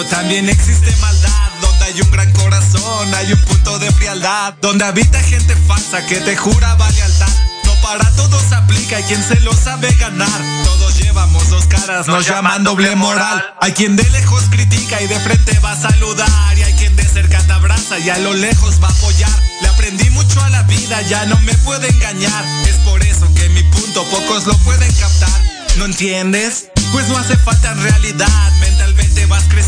también existe maldad. Donde hay un gran corazón, hay un punto de frialdad. Donde habita gente falsa que te jura lealtad. No para todos aplica, hay quien se lo sabe ganar. Todos llevamos dos caras, nos llaman doble moral. Hay quien de lejos critica y de frente va a saludar. Y hay quien de cerca te abraza y a lo lejos va a apoyar. Le aprendí mucho a la vida, ya no me puede engañar. Es por eso que mi punto pocos lo pueden captar. ¿No entiendes? Pues no hace falta realidad.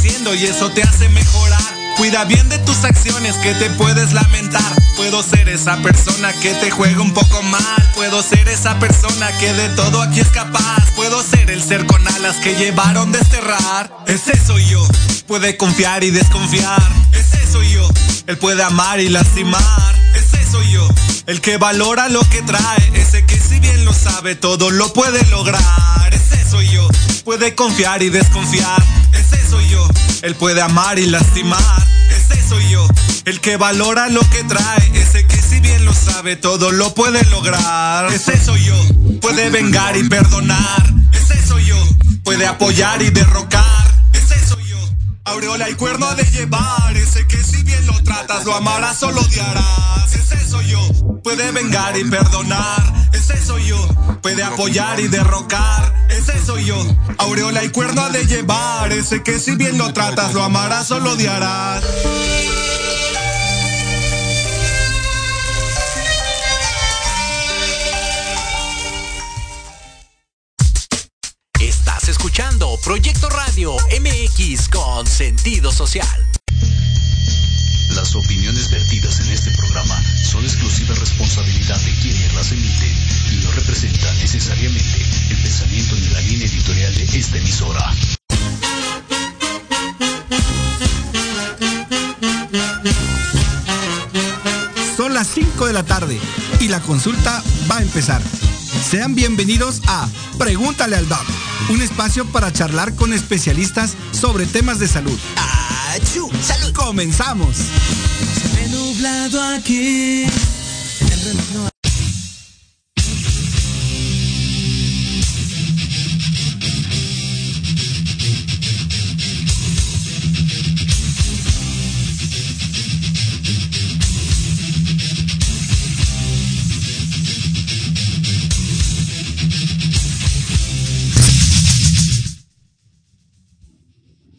Y eso te hace mejorar. Cuida bien de tus acciones que te puedes lamentar. Puedo ser esa persona que te juega un poco mal. Puedo ser esa persona que de todo aquí es capaz. Puedo ser el ser con alas que llevaron desterrar. Ese soy yo. Puede confiar y desconfiar. Ese soy yo. Él puede amar y lastimar. Ese soy yo. El que valora lo que trae. Ese que si bien lo sabe todo lo puede lograr. Ese soy yo. Puede confiar y desconfiar. Ese soy yo. Él puede amar y lastimar. Ese soy yo. El que valora lo que trae. Ese que si bien lo sabe todo lo puede lograr. Ese soy yo. Puede vengar y perdonar. Ese soy yo. Puede apoyar y derrocar. Aureola y cuerno de llevar. Ese que si bien lo tratas lo amarás o lo odiarás. Ese soy yo. Puede vengar y perdonar. Ese soy yo. Puede apoyar y derrocar. Ese soy yo. Aureola y cuerno de llevar. Ese que si bien lo tratas lo amarás o lo odiarás. Proyecto Radio MX con sentido social. Las opiniones vertidas en este programa son exclusiva responsabilidad de quienes las emiten y no representan necesariamente el pensamiento ni la línea editorial de esta emisora. Son las 5 de la tarde y la consulta va a empezar. Sean bienvenidos a Pregúntale al Doc, un espacio para charlar con especialistas sobre temas de salud. ¡Achú! ¡Salud! ¡Comenzamos! Se ve nublado aquí.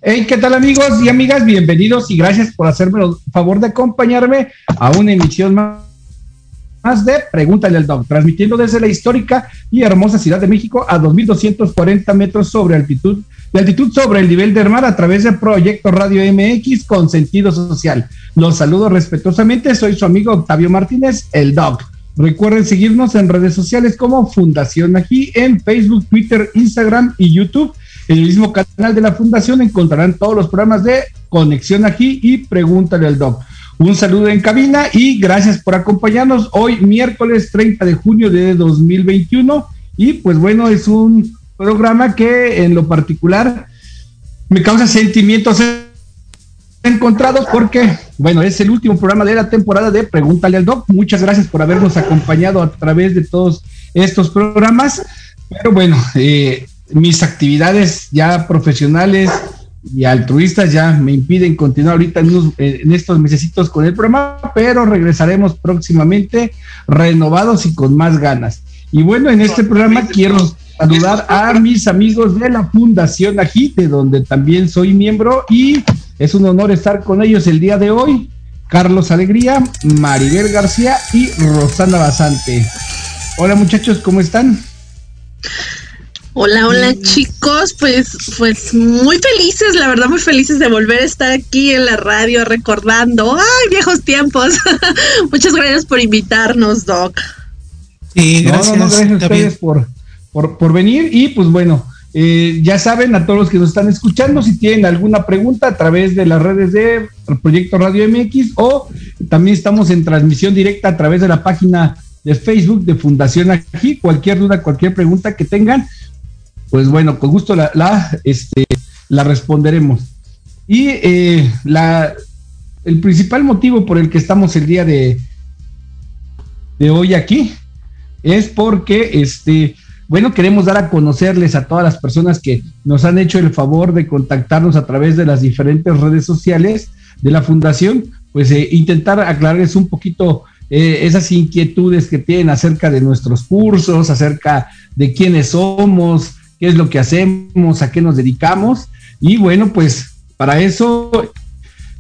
Hey, ¿qué tal amigos y amigas? Bienvenidos y gracias por hacerme el favor de acompañarme a una emisión más de Pregúntale al Doc, transmitiendo desde la histórica y hermosa Ciudad de México a 2.240 metros sobre altitud, de altitud sobre el nivel del mar a través del Proyecto Radio MX con sentido social. Los saludo respetuosamente, soy su amigo Octavio Martínez, el Doc. Recuerden seguirnos en redes sociales como Fundación Ají en Facebook, Twitter, Instagram y YouTube. En el mismo canal de la Fundación encontrarán todos los programas de Conexión Ají y Pregúntale al Doc. Un saludo en cabina y gracias por acompañarnos hoy miércoles 30 de junio de 2021 y pues bueno, es un programa que en lo particular me causa sentimientos encontrados porque, bueno, es el último programa de la temporada de Pregúntale al Doc. Muchas gracias por habernos acompañado a través de todos estos programas. Pero bueno, eh, mis actividades ya profesionales y altruistas ya me impiden continuar ahorita en, unos- en estos mesecitos con el programa, pero regresaremos próximamente renovados y con más ganas. Y bueno, en este programa quiero saludar a mis amigos de la Fundación Agite, donde también soy miembro y es un honor estar con ellos el día de hoy. Carlos Alegría, Maribel García y Rosana Basante. Hola muchachos, ¿cómo están? Hola, hola chicos, pues, pues muy felices, la verdad muy felices de volver a estar aquí en la radio recordando, ay, viejos tiempos. Muchas gracias por invitarnos, Doc. Sí, No, no, gracias. no, gracias a ustedes por, por, por venir y pues bueno, eh, ya saben a todos los que nos están escuchando, si tienen alguna pregunta a través de las redes de Proyecto Radio MX o también estamos en transmisión directa a través de la página de Facebook de Fundación Aquí, cualquier duda, cualquier pregunta que tengan, pues bueno, con gusto la, este, la responderemos. Y eh, la, el principal motivo por el que estamos el día de, de hoy aquí es porque este bueno, queremos dar a conocerles a todas las personas que nos han hecho el favor de contactarnos a través de las diferentes redes sociales de la fundación, pues eh, intentar aclararles un poquito eh, esas inquietudes que tienen acerca de nuestros cursos, acerca de quiénes somos, qué es lo que hacemos, a qué nos dedicamos. Y bueno, pues para eso,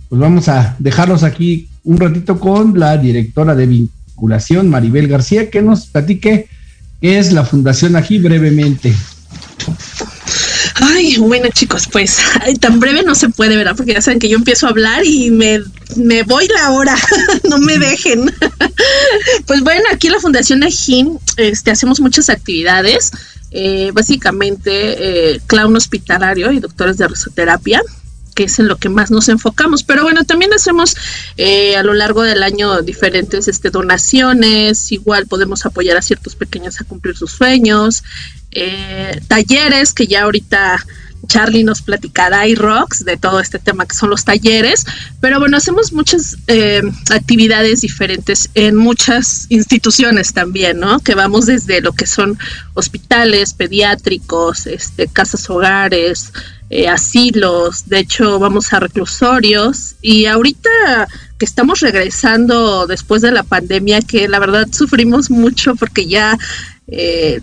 pues vamos a dejarlos aquí un ratito con la directora de vinculación, Maribel García, que nos platique qué es la Fundación Ají brevemente. Ay, bueno chicos, pues tan breve no se puede, ¿verdad? Porque ya saben que yo empiezo a hablar y me, me voy la hora, no me dejen. pues bueno, aquí en la Fundación Ají este, hacemos muchas actividades, eh, básicamente eh, clown hospitalario y doctores de risoterapia que es en lo que más nos enfocamos. Pero bueno, también hacemos eh, a lo largo del año diferentes este, donaciones, igual podemos apoyar a ciertos pequeños a cumplir sus sueños, eh, talleres que ya ahorita Charlie nos platicará y Rocks de todo este tema que son los talleres, pero bueno, hacemos muchas eh, actividades diferentes en muchas instituciones también, ¿no? Que vamos desde lo que son hospitales, pediátricos, este, casas hogares, eh, asilos, de hecho vamos a reclusorios y ahorita que estamos regresando después de la pandemia, que la verdad sufrimos mucho porque ya eh,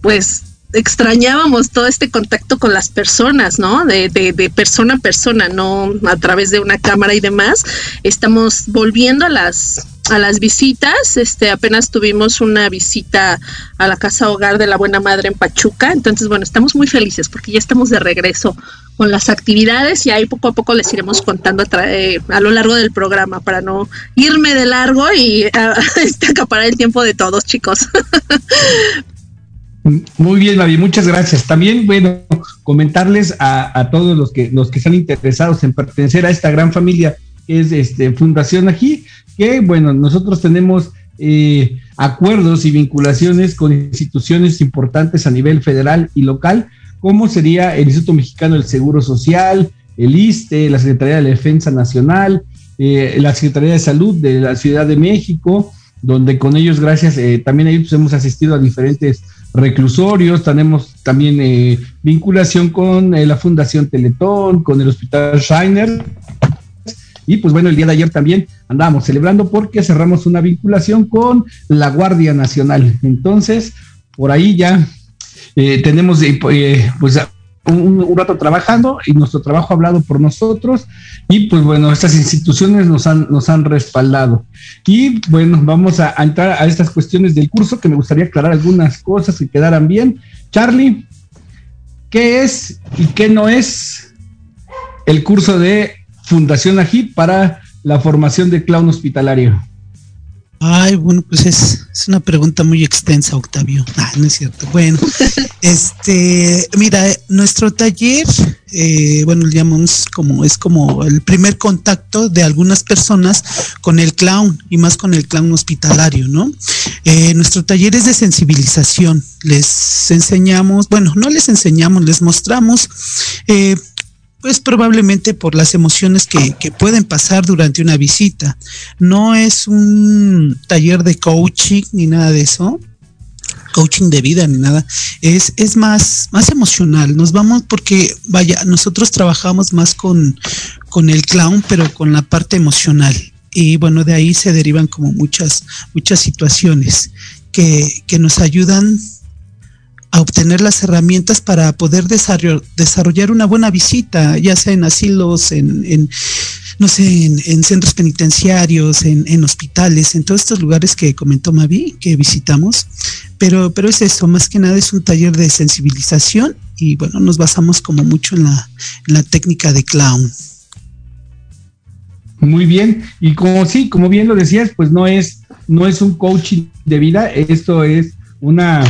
pues extrañábamos todo este contacto con las personas, ¿no? De, de, persona a persona, no a través de una cámara y demás. Estamos volviendo a las a las visitas, este apenas tuvimos una visita a la casa hogar de la buena madre en Pachuca, entonces bueno, estamos muy felices porque ya estamos de regreso con las actividades y ahí poco a poco les iremos contando a, eh, lo largo del programa para no irme de largo y este, acaparar el tiempo de todos, chicos. Muy bien, Mavi, muchas gracias. También, bueno, comentarles a, todos los que, los que están interesados en pertenecer a esta gran familia que es este, Fundación Ají, que, bueno, nosotros tenemos eh, acuerdos y vinculaciones con instituciones importantes a nivel federal y local, como sería el Instituto Mexicano del Seguro Social, el ISTE, la Secretaría de Defensa Nacional, eh, la Secretaría de Salud de la Ciudad de México, donde con ellos, gracias, eh, también ahí pues, hemos asistido a diferentes reclusorios, tenemos también eh, vinculación con eh, la Fundación Teletón, con el Hospital Shiner. Y pues bueno, el día de ayer también andábamos celebrando porque cerramos una vinculación con la Guardia Nacional. Entonces, por ahí ya eh, tenemos pues un, rato trabajando y nuestro trabajo ha hablado por nosotros y pues bueno, estas instituciones nos han, nos han respaldado. Y bueno, vamos a, entrar a estas cuestiones del curso que me gustaría aclarar algunas cosas que quedaran bien. Charlie, ¿qué es y qué no es el curso de Fundación AGI para la formación de clown hospitalario? Ay, bueno, pues es, una pregunta muy extensa, Octavio. Ah, no es cierto. Bueno, este, mira, nuestro taller, eh, bueno, le llamamos como, es como el primer contacto de algunas personas con el clown y más con el clown hospitalario, ¿no? Eh, nuestro taller es de sensibilización. Les enseñamos, bueno, no les enseñamos, les mostramos eh, pues probablemente por las emociones que, pueden pasar durante una visita. No es un taller de coaching ni nada de eso, coaching de vida ni nada, es, es más, más emocional. Nos vamos porque, vaya, nosotros trabajamos más con, con el clown, pero con la parte emocional. Y bueno, de ahí se derivan como muchas, muchas situaciones que, que nos ayudan a obtener las herramientas para poder desarrollar una buena visita, ya sea en asilos, en, no sé, en, centros penitenciarios, en, hospitales, en todos estos lugares que comentó Mavi, que visitamos. Pero, pero es eso, más que nada es un taller de sensibilización y bueno, nos basamos como mucho en la, en la técnica de clown. Muy bien, y como sí, como bien lo decías, pues no es, no es un coaching de vida, esto es una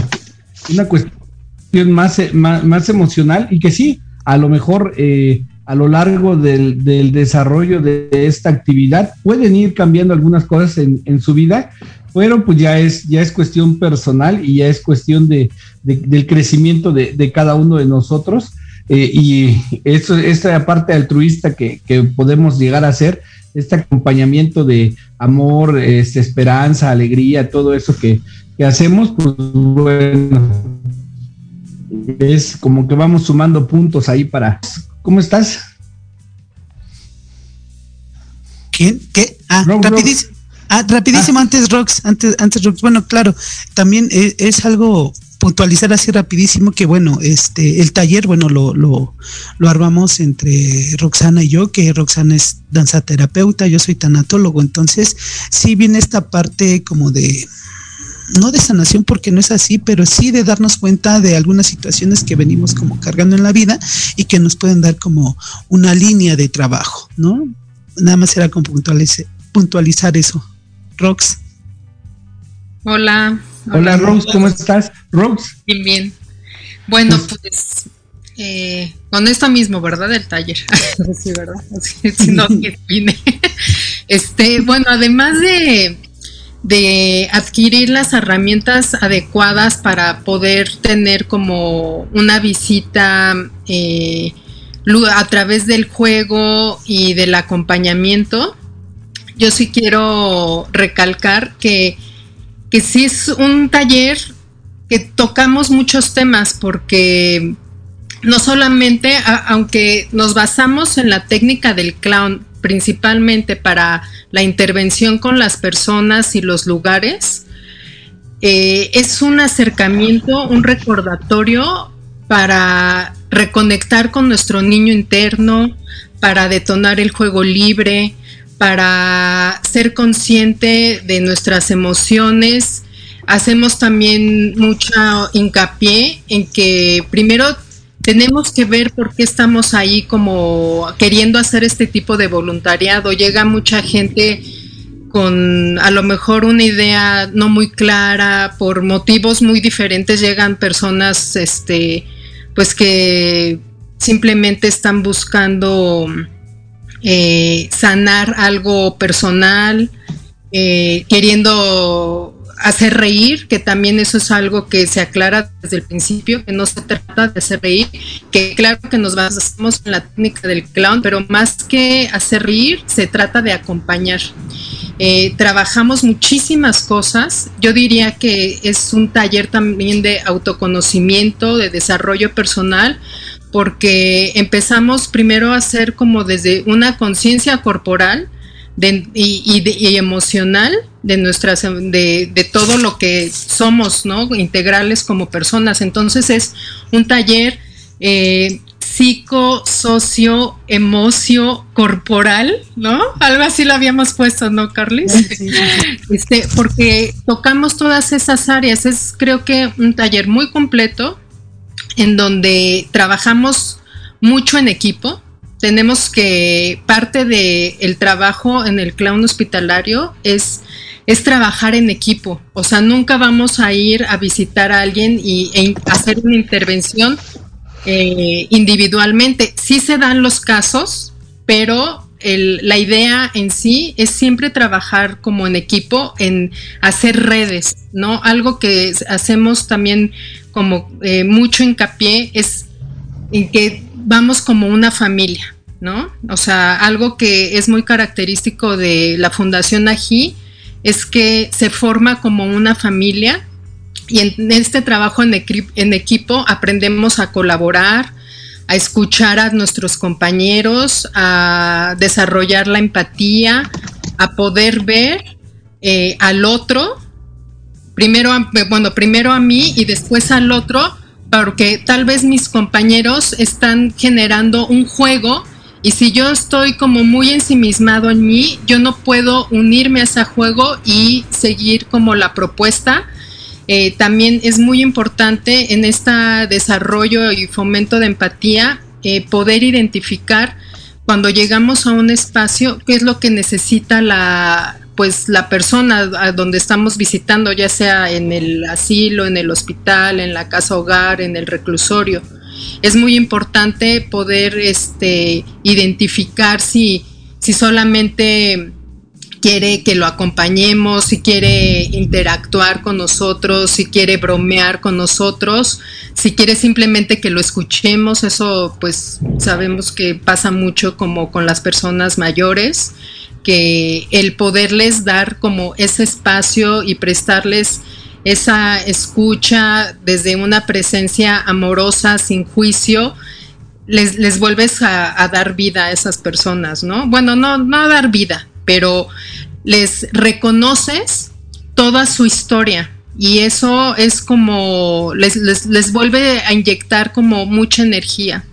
una cuestión más, más, emocional y que sí, a lo mejor eh, a lo largo del, desarrollo de esta actividad pueden ir cambiando algunas cosas en, su vida, pero pues ya es, ya es cuestión personal y ya es cuestión de, del crecimiento de, cada uno de nosotros. Eh, y esto, esta parte altruista que, podemos llegar a hacer, este acompañamiento de amor, este, esperanza, alegría, todo eso que, que hacemos, pues bueno, es como que vamos sumando puntos ahí para. ¿Cómo estás? ¿Quién? ¿Qué? Ah, rapidísimo. Ah, rapidísimo, ah. antes Rox, antes, antes Rox. Bueno, claro, también es, es, algo puntualizar así rapidísimo que bueno, este, el taller, bueno, lo, lo, lo armamos entre Roxana y yo, que Roxana es danzaterapeuta, yo soy tanatólogo, entonces sí viene esta parte como de no de sanación porque no es así, pero sí de darnos cuenta de algunas situaciones que venimos como cargando en la vida y que nos pueden dar como una línea de trabajo, ¿no? Nada más era como puntualizar, puntualizar eso. Rox. Hola. Hola, Rox, ¿cómo estás? Rox. Bien, bien. Bueno, pues eh, con esto mismo, ¿verdad? El taller. sí, ¿verdad? si no, que vine. Este, bueno, además de de adquirir las herramientas adecuadas para poder tener como una visita eh, a través del juego y del acompañamiento. Yo sí quiero recalcar que, que sí es un taller que tocamos muchos temas porque no solamente, aunque nos basamos en la técnica del clown principalmente para la intervención con las personas y los lugares, eh, es un acercamiento, un recordatorio para reconectar con nuestro niño interno, para detonar el juego libre, para ser consciente de nuestras emociones. Hacemos también mucha hincapié en que primero tenemos que ver por qué estamos ahí como queriendo hacer este tipo de voluntariado. Llega mucha gente con a lo mejor una idea no muy clara, por motivos muy diferentes llegan personas este pues que simplemente están buscando eh, sanar algo personal, eh, queriendo hacer reír, que también eso es algo que se aclara desde el principio, que no se trata de hacer reír, que claro que nos basamos en la técnica del clown, pero más que hacer reír, se trata de acompañar. Eh, trabajamos muchísimas cosas, yo diría que es un taller también de autoconocimiento, de desarrollo personal, porque empezamos primero a hacer como desde una conciencia corporal, y, emocional de nuestras de, de, todo lo que somos, ¿no? Integrales como personas. Entonces es un taller eh, psico, socio, emocio, corporal, ¿no? Algo así lo habíamos puesto, ¿no, Carlis? Este, porque tocamos todas esas áreas. Es creo que un taller muy completo en donde trabajamos mucho en equipo tenemos que parte del el trabajo en el clown hospitalario es, es trabajar en equipo. O sea, nunca vamos a ir a visitar a alguien y e hacer una intervención eh, individualmente. Sí se dan los casos, pero la idea en sí es siempre trabajar como en equipo, en hacer redes, ¿no? Algo que hacemos también como eh, mucho hincapié es en que vamos como una familia. ¿no? O sea, algo que es muy característico de la Fundación Ají es que se forma como una familia y en este trabajo en, equipo aprendemos a colaborar, a escuchar a nuestros compañeros, a desarrollar la empatía, a poder ver eh, al otro, primero, bueno, primero a mí y después al otro, porque tal vez mis compañeros están generando un juego y si yo estoy como muy ensimismado en mí, yo no puedo unirme a ese juego y seguir como la propuesta. Eh, también es muy importante en este desarrollo y fomento de empatía eh, poder identificar cuando llegamos a un espacio qué es lo que necesita la pues la persona a donde estamos visitando, ya sea en el asilo, en el hospital, en la casa hogar, en el reclusorio es muy importante poder este, identificar si, si solamente quiere que lo acompañemos, si quiere interactuar con nosotros, si quiere bromear con nosotros, si quiere simplemente que lo escuchemos, eso pues sabemos que pasa mucho como con las personas mayores, que el poderles dar como ese espacio y prestarles esa escucha desde una presencia amorosa, sin juicio, les, les vuelves a, dar vida a esas personas, ¿no? Bueno, no, no a dar vida, pero les reconoces toda su historia y eso es como, les, les, les vuelve a inyectar como mucha energía.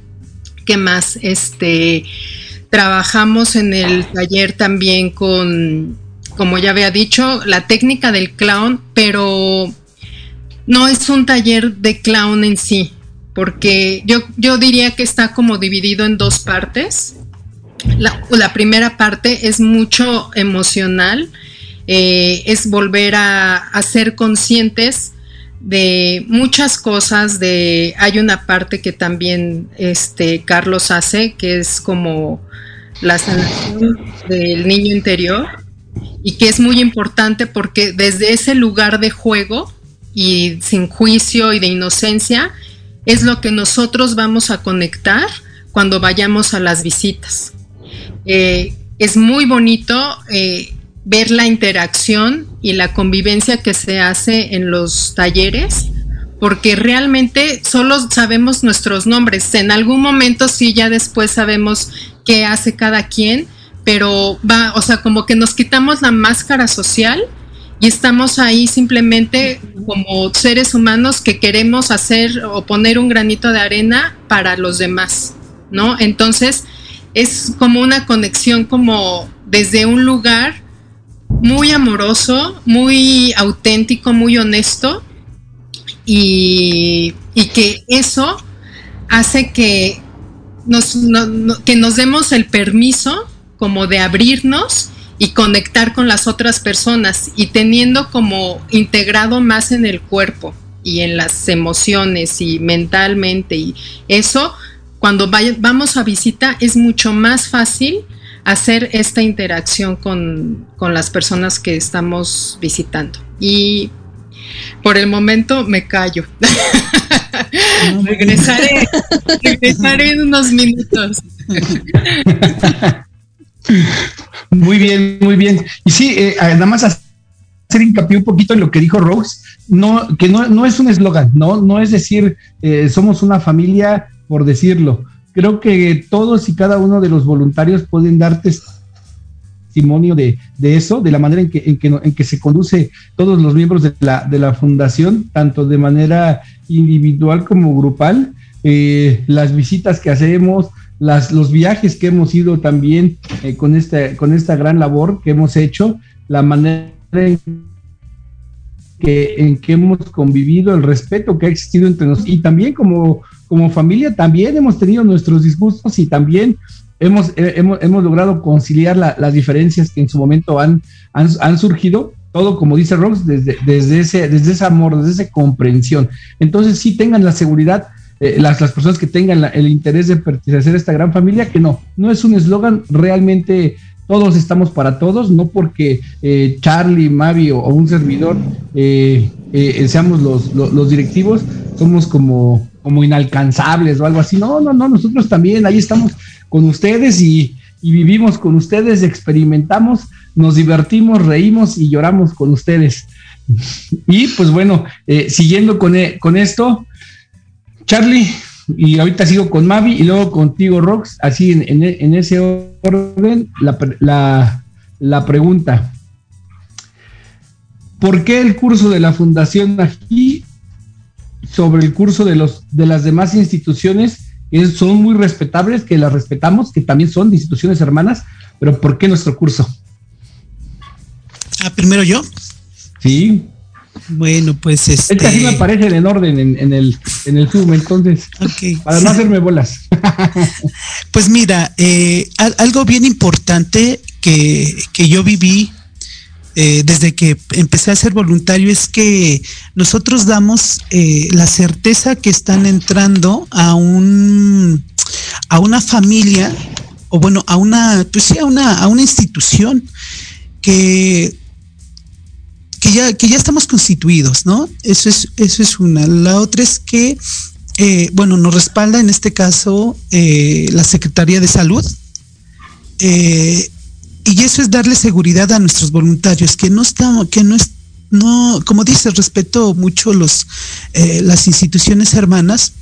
¿Qué más? Este, trabajamos en el taller también con, como ya había dicho, la técnica del clown, pero no es un taller de clown en sí, porque yo, yo diría que está como dividido en dos partes. La, primera parte es mucho emocional, eh, es volver a, a, ser conscientes de muchas cosas, de hay una parte que también este Carlos hace, que es como la sanación del niño interior, y que es muy importante porque desde ese lugar de juego y sin juicio y de inocencia, es lo que nosotros vamos a conectar cuando vayamos a las visitas. Eh, es muy bonito eh, ver la interacción y la convivencia que se hace en los talleres, porque realmente solo sabemos nuestros nombres. En algún momento sí, ya después sabemos qué hace cada quien, pero va, o sea, como que nos quitamos la máscara social y estamos ahí simplemente como seres humanos que queremos hacer o poner un granito de arena para los demás, ¿no? Entonces es como una conexión como desde un lugar muy amoroso, muy auténtico, muy honesto y, que eso hace que nos, que nos demos el permiso como de abrirnos y conectar con las otras personas y teniendo como integrado más en el cuerpo y en las emociones y mentalmente y eso, cuando vamos a visita es mucho más fácil hacer esta interacción con, con las personas que estamos visitando. Y por el momento me callo. regresaré, regresaré en unos minutos. Muy bien, muy bien. Y sí, eh, nada más hacer hincapié un poquito en lo que dijo Rose, no, que no, no es un eslogan, no, no es decir eh, somos una familia por decirlo. Creo que todos y cada uno de los voluntarios pueden dar testimonio de, eso, de la manera en que, en, que, en que se conduce todos los miembros de la, de la fundación, tanto de manera individual como grupal, eh, las visitas que hacemos, las, los viajes que hemos ido también eh, con, esta, con esta gran labor que hemos hecho, la manera en que, en que hemos convivido, el respeto que ha existido entre nosotros y también como, como familia también hemos tenido nuestros disgustos y también hemos, eh, hemos, hemos, logrado conciliar las diferencias que en su momento han, han, han surgido, todo como dice Rox, desde, desde, ese, desde ese amor, desde esa comprensión. Entonces sí tengan la seguridad eh, las, las, personas que tengan el interés de pertenecer a esta gran familia, que no, no es un eslogan, realmente todos estamos para todos, no porque eh, Charlie, Mavi o, un servidor eh, seamos los, los, directivos, somos como, como inalcanzables o algo así, no, no, no, nosotros también ahí estamos con ustedes y, y vivimos con ustedes, experimentamos, nos divertimos, reímos y lloramos con ustedes. Y pues bueno, siguiendo con, con esto, Charlie, y ahorita sigo con Mavi y luego contigo, Rox, así en, ese orden, la, pregunta. ¿Por qué el curso de la Fundación aquí sobre el curso de, los, de las demás instituciones que son muy respetables, que las respetamos, que también son instituciones hermanas, pero ¿por qué nuestro curso? Ah, primero yo. Sí. Bueno, pues este. Es que así me aparecen en orden en, el, en Zoom, entonces. Para no hacerme bolas. pues mira, eh, algo bien importante que, yo viví eh, desde que empecé a ser voluntario es que nosotros damos eh, la certeza que están entrando a un a una familia o bueno a una pues sí a una a una institución que que ya, que ya estamos constituidos, ¿no? Eso es, eso es una. La otra es que, eh, bueno, nos respalda en este caso eh, la Secretaría de Salud. Eh, y eso es darle seguridad a nuestros voluntarios, que no estamos, que no es, no, como dices, respeto mucho los, eh, las instituciones hermanas,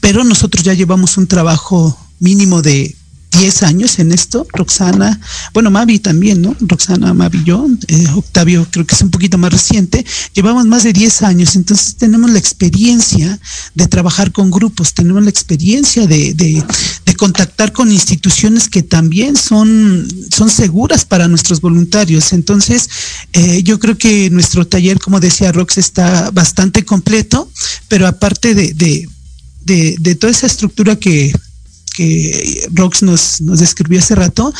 pero nosotros ya llevamos un trabajo mínimo de 10 años en esto, Roxana, bueno, Mavi también, ¿no? Roxana, Mavi, yo, eh, Octavio creo que es un poquito más reciente, llevamos más de 10 años, entonces tenemos la experiencia de trabajar con grupos, tenemos la experiencia de, de, de contactar con instituciones que también son, son seguras para nuestros voluntarios. Entonces, eh, yo creo que nuestro taller, como decía Rox, está bastante completo, pero aparte de, de, de, de toda esa estructura que que Rox nos, nos describió hace rato,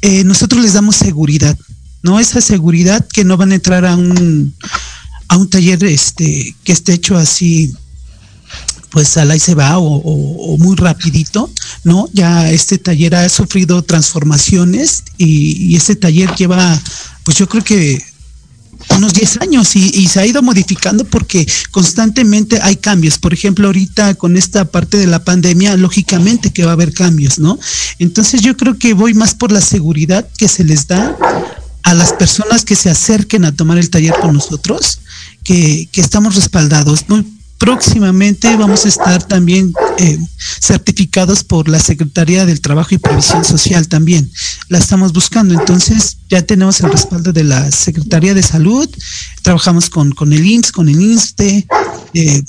eh, nosotros les damos seguridad, ¿no? Esa seguridad que no van a entrar a un, a un taller este, que esté hecho así, pues al ahí se va o, muy rapidito, ¿no? Ya este taller ha sufrido transformaciones y este taller lleva, pues yo creo que unos 10 años y, se ha ido modificando porque constantemente hay cambios. Por ejemplo, ahorita con esta parte de la pandemia, lógicamente que va a haber cambios, ¿no? Entonces yo creo que voy más por la seguridad que se les da a las personas que se acerquen a tomar el taller con nosotros, que, que estamos respaldados. Muy próximamente vamos a estar también eh, certificados por la Secretaría del Trabajo y Previsión Social también. La estamos buscando. Entonces ya tenemos el respaldo de la Secretaría de Salud, trabajamos con, con el IMSS, con el INSTE, eh,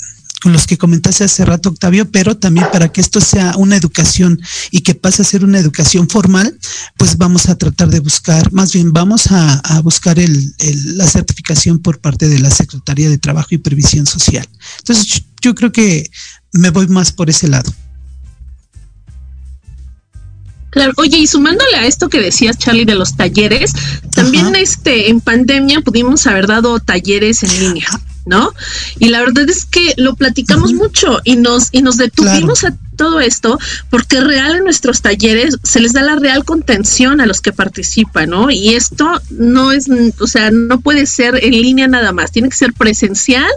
los que comentaste hace rato, Octavio, pero también para que esto sea una educación y que pase a ser una educación formal, pues vamos a tratar de buscar, más bien vamos a, a buscar el, el, la certificación por parte de la Secretaría de Trabajo y Previsión Social. Entonces, yo creo que me voy más por ese lado. Claro, oye, y sumándole a esto que decías, Charlie, de los talleres, también Ajá. este en pandemia pudimos haber dado talleres en línea. ¿No? Y la verdad es que lo platicamos uh -huh. mucho y nos, y nos detuvimos claro. a todo esto porque real en nuestros talleres se les da la real contención a los que participan, ¿no? Y esto no es, o sea, no puede ser en línea nada más, tiene que ser presencial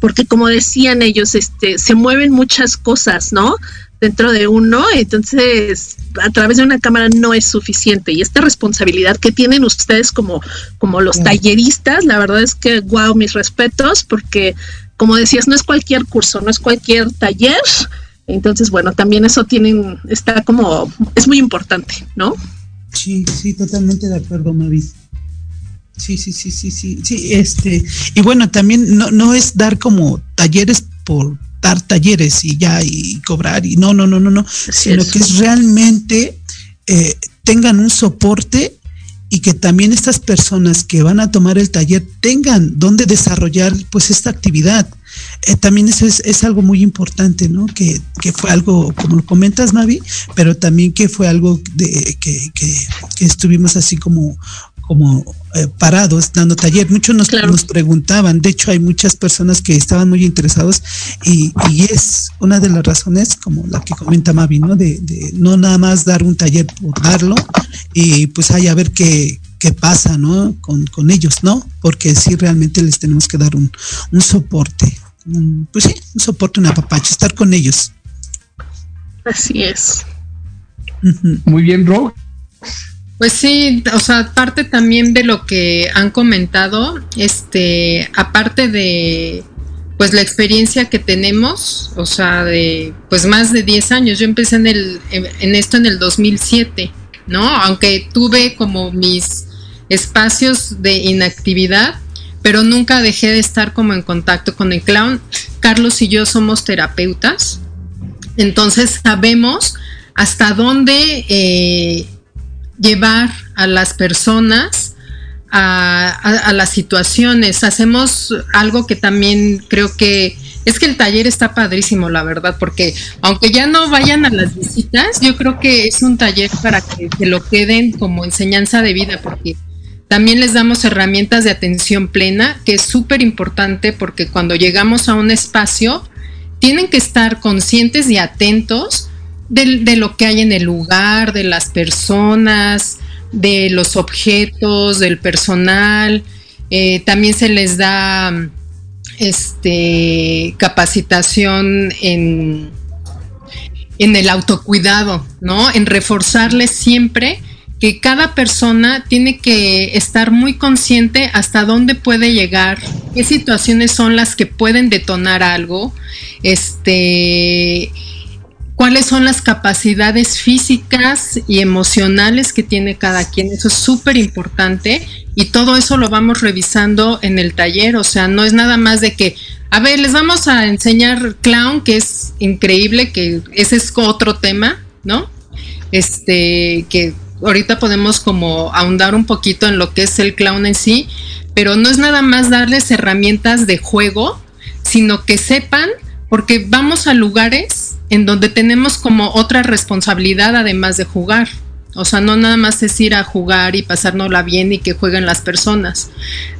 porque como decían ellos, este, se mueven muchas cosas, ¿no? Dentro de uno, entonces a través de una cámara no es suficiente y esta responsabilidad que tienen ustedes como, como los talleristas, la verdad es que wow, mis respetos, porque como decías, no es cualquier curso, no es cualquier taller, entonces bueno, también eso tienen, está como, es muy importante, ¿no? Sí, sí, totalmente de acuerdo, Mavis. Sí, sí, sí, sí, sí, sí, este, y bueno, también no, no es dar como talleres por, dar talleres y ya y cobrar y no, no, no, no, no, Así sino es. que es realmente eh, tengan un soporte y que también estas personas que van a tomar el taller tengan donde desarrollar pues esta actividad. Eh, también eso es, es, algo muy importante, ¿no? Que, que, fue algo, como lo comentas, Mavi, pero también que fue algo de, que, que, que estuvimos así como, como eh, parados dando taller. Muchos nos, claro. nos, preguntaban, de hecho hay muchas personas que estaban muy interesados y, y, es una de las razones, como la que comenta Mavi, ¿no? De, de, no nada más dar un taller por darlo y pues hay a ver qué, qué pasa, ¿no? Con, con ellos, ¿no? Porque sí realmente les tenemos que dar un, un soporte, un, pues sí, un soporte, un apapacho, estar con ellos. Así es. Uh -huh. Muy bien, Ro. Pues sí, o sea, parte también de lo que han comentado, este, aparte de pues la experiencia que tenemos, o sea, de pues más de 10 años. Yo empecé en el en esto en el 2007, ¿no? Aunque tuve como mis espacios de inactividad, pero nunca dejé de estar como en contacto con el clown. Carlos y yo somos terapeutas, entonces sabemos hasta dónde eh, llevar a las personas a, las situaciones. Hacemos algo que también creo que es que el taller está padrísimo, la verdad, porque aunque ya no vayan a las visitas, yo creo que es un taller para que lo queden como enseñanza de vida, porque también les damos herramientas de atención plena, que es súper importante porque cuando llegamos a un espacio, tienen que estar conscientes y atentos de, lo que hay en el lugar, de las personas, de los objetos, del personal. Eh, también se les da este, capacitación en, en el autocuidado, ¿no? En reforzarles siempre que cada persona tiene que estar muy consciente hasta dónde puede llegar, qué situaciones son las que pueden detonar algo, este, cuáles son las capacidades físicas y emocionales que tiene cada quien. Eso es súper importante y todo eso lo vamos revisando en el taller. O sea, no es nada más de que, a ver, les vamos a enseñar clown, que es increíble, que ese es otro tema, ¿no? Este, que ahorita podemos como ahondar un poquito en lo que es el clown en sí, pero no es nada más darles herramientas de juego, sino que sepan, porque vamos a lugares en donde tenemos como otra responsabilidad además de jugar. O sea, no nada más es ir a jugar y pasárnosla bien y que jueguen las personas.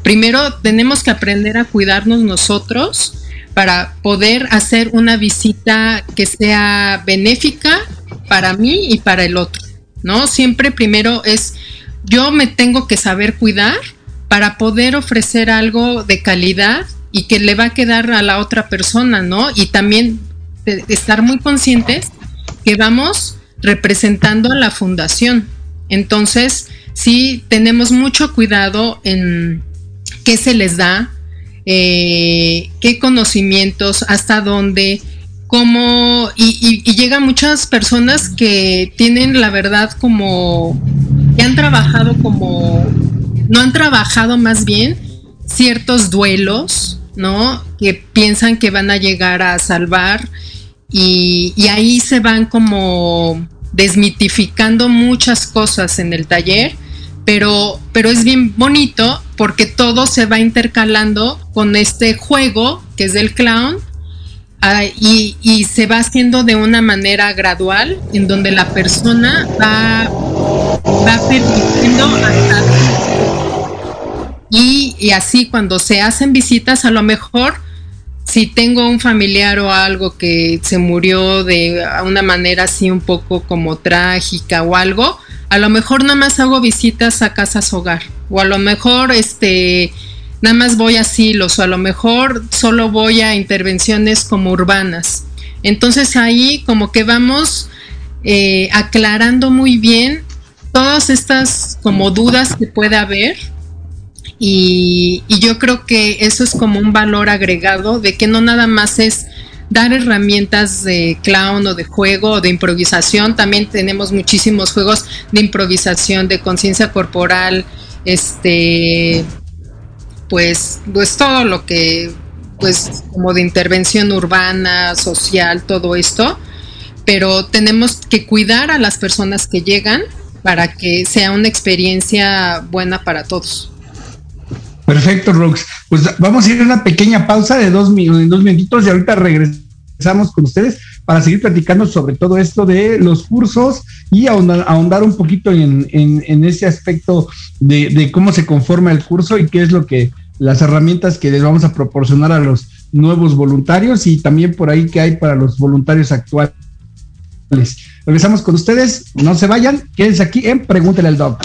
Primero tenemos que aprender a cuidarnos nosotros para poder hacer una visita que sea benéfica para mí y para el otro. ¿no? Siempre primero es, yo me tengo que saber cuidar para poder ofrecer algo de calidad y que le va a quedar a la otra persona, ¿no? Y también estar muy conscientes que vamos representando a la fundación. Entonces, sí, tenemos mucho cuidado en qué se les da, eh, qué conocimientos, hasta dónde, como y, y, llegan muchas personas que tienen la verdad como que han trabajado como no han trabajado más bien ciertos duelos no que piensan que van a llegar a salvar y, ahí se van como desmitificando muchas cosas en el taller pero pero es bien bonito porque todo se va intercalando con este juego que es del clown Ah, y, se va haciendo de una manera gradual en donde la persona va, va permitiendo y así cuando se hacen visitas a lo mejor si tengo un familiar o algo que se murió de una manera así un poco como trágica o algo, a lo mejor nada más hago visitas a casas hogar o a lo mejor este nada más voy a silos o a lo mejor solo voy a intervenciones como urbanas. Entonces ahí como que vamos eh, aclarando muy bien todas estas como dudas que puede haber y, yo creo que eso es como un valor agregado de que no nada más es dar herramientas de clown o de juego o de improvisación, también tenemos muchísimos juegos de improvisación, de conciencia corporal, este pues, pues todo lo que, pues como de intervención urbana, social, todo esto, pero tenemos que cuidar a las personas que llegan para que sea una experiencia buena para todos. Perfecto, Rox. Pues vamos a ir a una pequeña pausa de dos, dos minutitos y ahorita regresamos con ustedes para seguir platicando sobre todo esto de los cursos y ahondar, un poquito en, ese aspecto de, cómo se conforma el curso y qué es lo que las herramientas que les vamos a proporcionar a los nuevos voluntarios y también por ahí que hay para los voluntarios actuales. Regresamos con ustedes, no se vayan, quédense aquí en Pregúntele al Doc.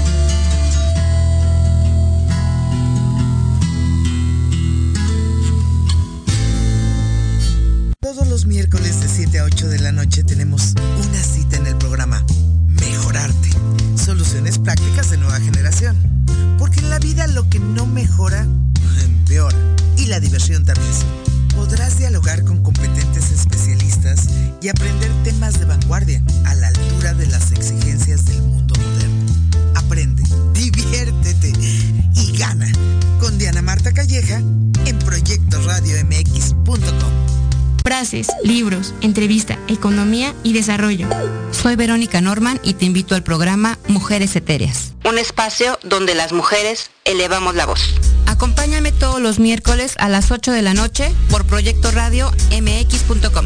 Miércoles de 7 a 8 de la noche tenemos una cita en el programa Mejorarte. Soluciones prácticas de nueva generación. Porque en la vida lo que no mejora, empeora. Y la diversión también. Podrás dialogar con competentes especialistas y aprender temas de vanguardia a la altura de las exigencias del mundo moderno. Aprende, diviértete y gana con Diana Marta Calleja en proyectoradiomx.com. frases, libros, entrevista, economía y desarrollo. Soy Verónica Norman y te invito al programa Mujeres Etéreas. Un espacio donde las mujeres elevamos la voz. Acompáñame todos los miércoles a las 8 de la noche por Proyecto Radio MX.com.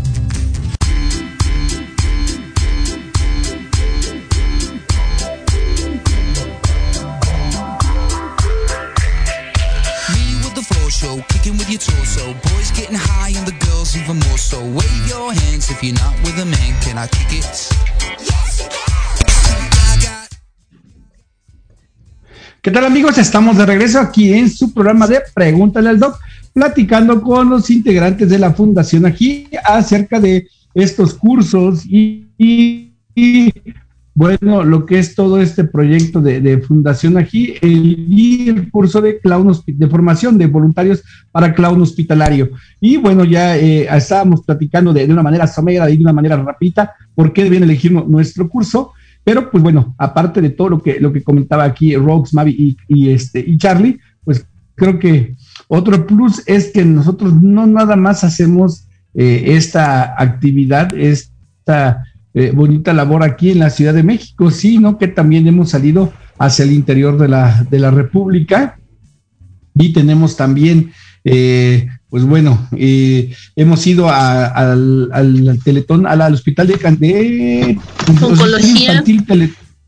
¿Qué tal amigos? Estamos de regreso aquí en su programa de Pregúntale al Doc, platicando con los integrantes de la Fundación aquí acerca de estos cursos y bueno, lo que es todo este proyecto de, Fundación aquí el, curso de clown de formación de voluntarios para clown hospitalario. Y bueno, ya eh, estábamos platicando de, una manera somera y de una manera rapidita por qué debían elegir nuestro curso. Pero pues bueno, aparte de todo lo que, lo que comentaba aquí Rox, Mavi y, este, y Charlie, pues creo que otro plus es que nosotros no nada más hacemos eh, esta actividad, esta eh, bonita labor aquí en la Ciudad de México, sino que también hemos salido hacia el interior de la, de la República y tenemos también, eh, pues bueno, eh, hemos ido al, al, Teletón, al, hospital de, de oncología.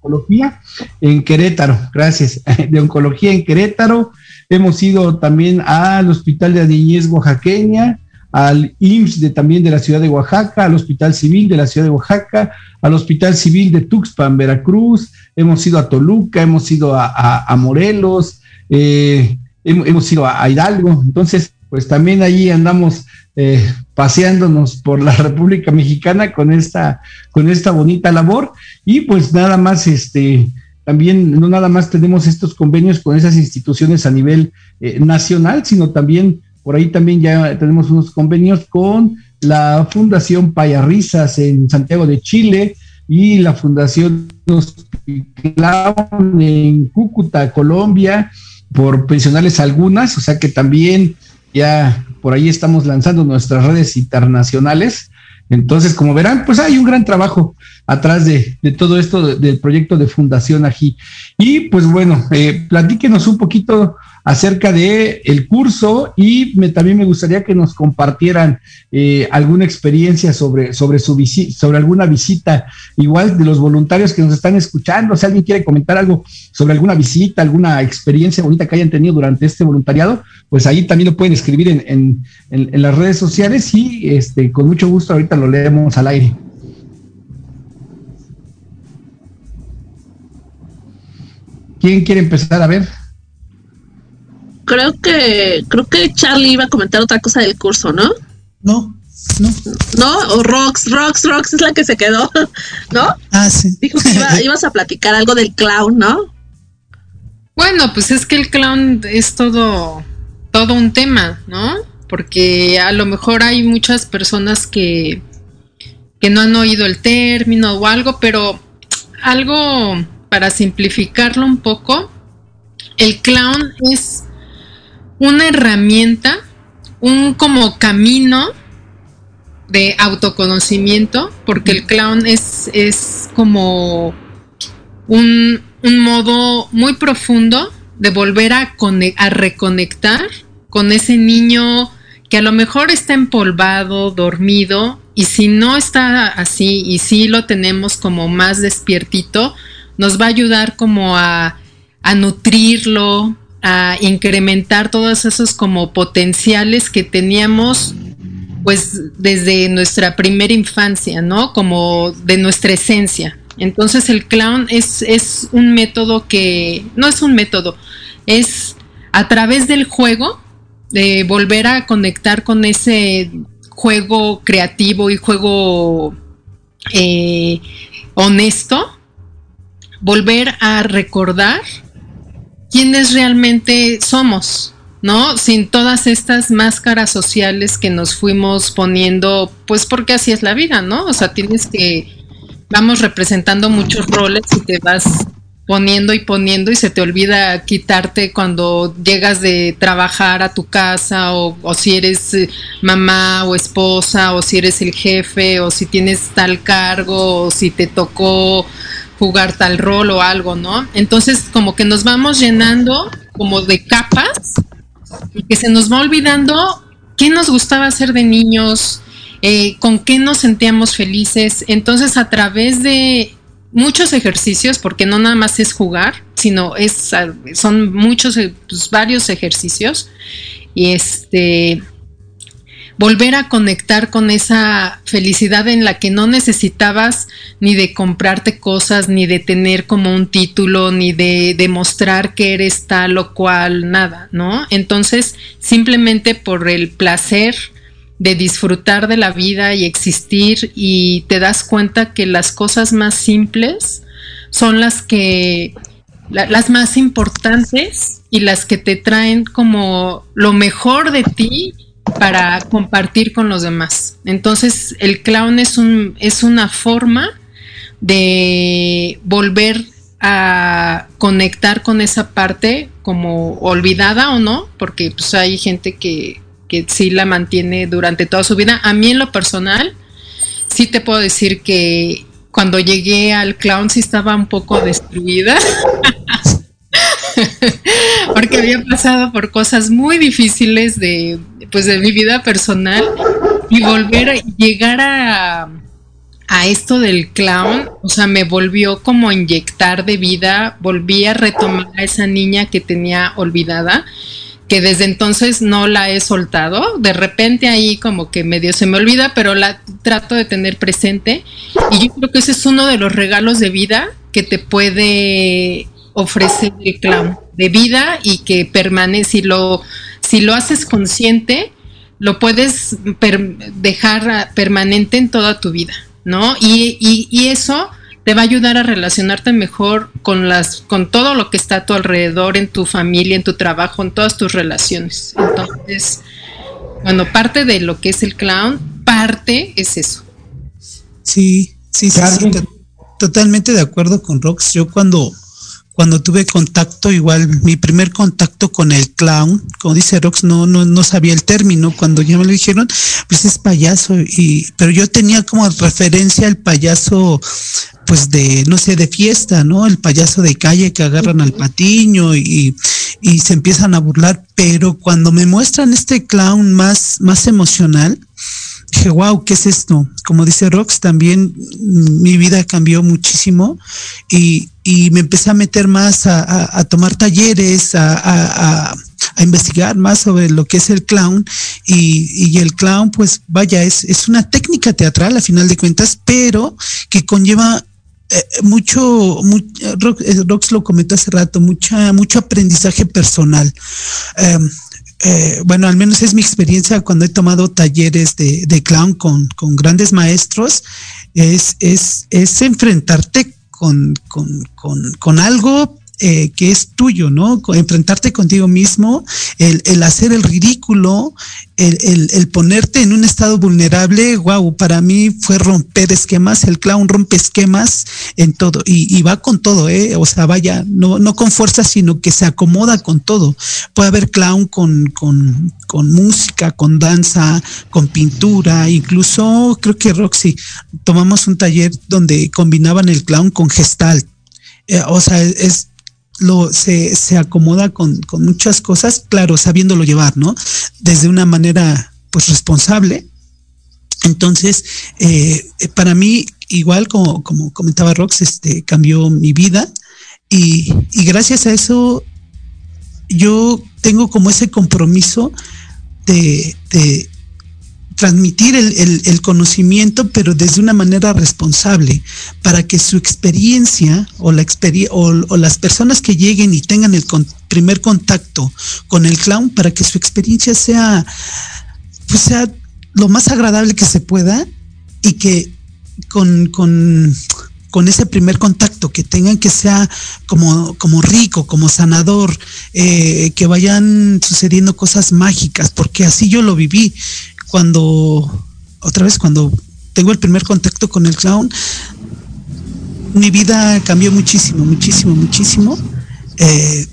oncología en Querétaro, gracias, de oncología en Querétaro. Hemos ido también al Hospital de Niñez Oaxaqueña, al IMSS de, también de la ciudad de Oaxaca, al Hospital Civil de la ciudad de Oaxaca, al Hospital Civil de Tuxpan, Veracruz, hemos ido a Toluca, hemos ido a, Morelos, eh, hemos, ido a, Hidalgo, entonces pues también ahí andamos eh, paseándonos por la República Mexicana con esta, con esta bonita labor. Y pues nada más este también no nada más tenemos estos convenios con esas instituciones a nivel eh, nacional, sino también por ahí también ya tenemos unos convenios con la Fundación Payarrizas en Santiago de Chile y la Fundación Hospital en Cúcuta, Colombia, por pensionales algunas, o sea que también ya por ahí estamos lanzando nuestras redes internacionales. Entonces, como verán, pues hay un gran trabajo atrás de, todo esto del proyecto de Fundación AGI. Y pues bueno, eh, platíquenos un poquito acerca de el curso y me, también me gustaría que nos compartieran eh, alguna experiencia sobre, sobre, su sobre alguna visita, igual de los voluntarios que nos están escuchando, si alguien quiere comentar algo sobre alguna visita, alguna experiencia bonita que hayan tenido durante este voluntariado, pues ahí también lo pueden escribir en, en, en las redes sociales y este, con mucho gusto ahorita lo leemos al aire. ¿Quién quiere empezar a ver? Creo que creo que Charlie iba a comentar otra cosa del curso, ¿no? No, no. ¿No? O Rox, Rox, Rox es la que se quedó, ¿no? Ah, sí. Dijo que ibas a platicar algo del clown, ¿no? Bueno, pues es que el clown es todo, todo un tema, ¿no? Porque a lo mejor hay muchas personas que, que no han oído el término o algo, pero algo para simplificarlo un poco, el clown es una herramienta, un como camino de autoconocimiento, porque el clown es, es como un, modo muy profundo de volver a, a reconectar con ese niño que a lo mejor está empolvado, dormido, y si no está así y si lo tenemos como más despiertito, nos va a ayudar como a, a nutrirlo, a incrementar todos esos como potenciales que teníamos pues desde nuestra primera infancia, ¿no? Como de nuestra esencia. Entonces el clown es, es un método que, no es un método, es a través del juego de volver a conectar con ese, juego creativo y juego eh, honesto, volver a recordar quiénes realmente somos, ¿no? Sin todas estas máscaras sociales que nos fuimos poniendo, pues porque así es la vida, ¿no? O sea, tienes que, vamos representando muchos roles y te vas poniendo y poniendo y se te olvida quitarte cuando llegas de trabajar a tu casa o, o, si eres eh, mamá o esposa o si eres el jefe o si tienes tal cargo o si te tocó jugar tal rol o algo, ¿no? Entonces como que nos vamos llenando como de capas y que se nos va olvidando qué nos gustaba hacer de niños, eh, con qué nos sentíamos felices. Entonces a través de muchos ejercicios, porque no nada más es jugar, sino es, son muchos, pues, varios ejercicios. Y este, volver a conectar con esa felicidad en la que no necesitabas ni de comprarte cosas, ni de tener como un título, ni de demostrar que eres tal o cual, nada, ¿no? Entonces, simplemente por el placer de disfrutar de la vida y existir y te das cuenta que las cosas más simples son las que la, las más importantes y las que te traen como lo mejor de ti para compartir con los demás. Entonces, el clown es un es una forma de volver a conectar con esa parte como olvidada o no, porque pues hay gente que que sí la mantiene durante toda su vida. A mí en lo personal, sí te puedo decir que cuando llegué al clown sí estaba un poco destruida. porque había pasado por cosas muy difíciles de pues de mi vida personal y volver a llegar a a esto del clown, o sea, me volvió como a inyectar de vida, volví a retomar a esa niña que tenía olvidada que desde entonces no la he soltado. De repente ahí como que medio se me olvida, pero la trato de tener presente. Y yo creo que ese es uno de los regalos de vida que te puede ofrecer el clown de vida y que permanece, si lo, si lo haces consciente, lo puedes dejar permanente en toda tu vida, ¿no? Y, y, y eso te va a ayudar a relacionarte mejor con las con todo lo que está a tu alrededor en tu familia, en tu trabajo, en todas tus relaciones. Entonces, bueno, parte de lo que es el clown, parte es eso. Sí, sí, sí, sí totalmente de acuerdo con Rox. Yo cuando cuando tuve contacto, igual mi primer contacto con el clown, como dice Rox, no, no, no sabía el término. Cuando ya me lo dijeron, pues es payaso. Y, pero yo tenía como referencia al payaso, pues de, no sé, de fiesta, ¿no? El payaso de calle que agarran al patiño y, y se empiezan a burlar. Pero cuando me muestran este clown más, más emocional, dije, wow, ¿qué es esto? Como dice Rox, también mi vida cambió muchísimo y, y me empecé a meter más a, a, tomar talleres, a, a, investigar más sobre lo que es el clown y, y el clown, pues vaya, es, es, una técnica teatral a final de cuentas, pero que conlleva eh, mucho, Rox, Rox, lo comentó hace rato, mucha, mucho aprendizaje personal. Eh, eh, bueno, al menos es mi experiencia cuando he tomado talleres de, de clown con, con, grandes maestros, es, es, es enfrentarte con, con, con, con algo eh, que es tuyo, ¿no? Enfrentarte contigo mismo, el, el hacer el ridículo, el, el, el, ponerte en un estado vulnerable, wow, para mí fue romper esquemas, el clown rompe esquemas en todo y, y va con todo, ¿eh? O sea, vaya, no, no con fuerza, sino que se acomoda con todo. Puede haber clown con, con, con música, con danza, con pintura, incluso creo que Roxy, tomamos un taller donde combinaban el clown con gestalt. Eh, o sea, es lo, se, se acomoda con, con, muchas cosas, claro, sabiéndolo llevar, ¿no? Desde una manera, pues, responsable. Entonces, eh, para mí, igual como, como comentaba Rox, este, cambió mi vida y, y gracias a eso yo tengo como ese compromiso de, de, transmitir el, el, el, conocimiento, pero desde una manera responsable, para que su experiencia o, la experiencia o, las personas que lleguen y tengan el con primer contacto con el clown, para que su experiencia sea, pues sea lo más agradable que se pueda y que con, con, con ese primer contacto, que tengan que sea como, como rico, como sanador, eh, que vayan sucediendo cosas mágicas, porque así yo lo viví cuando, otra vez, cuando tengo el primer contacto con el clown, mi vida cambió muchísimo, muchísimo, muchísimo. Eh,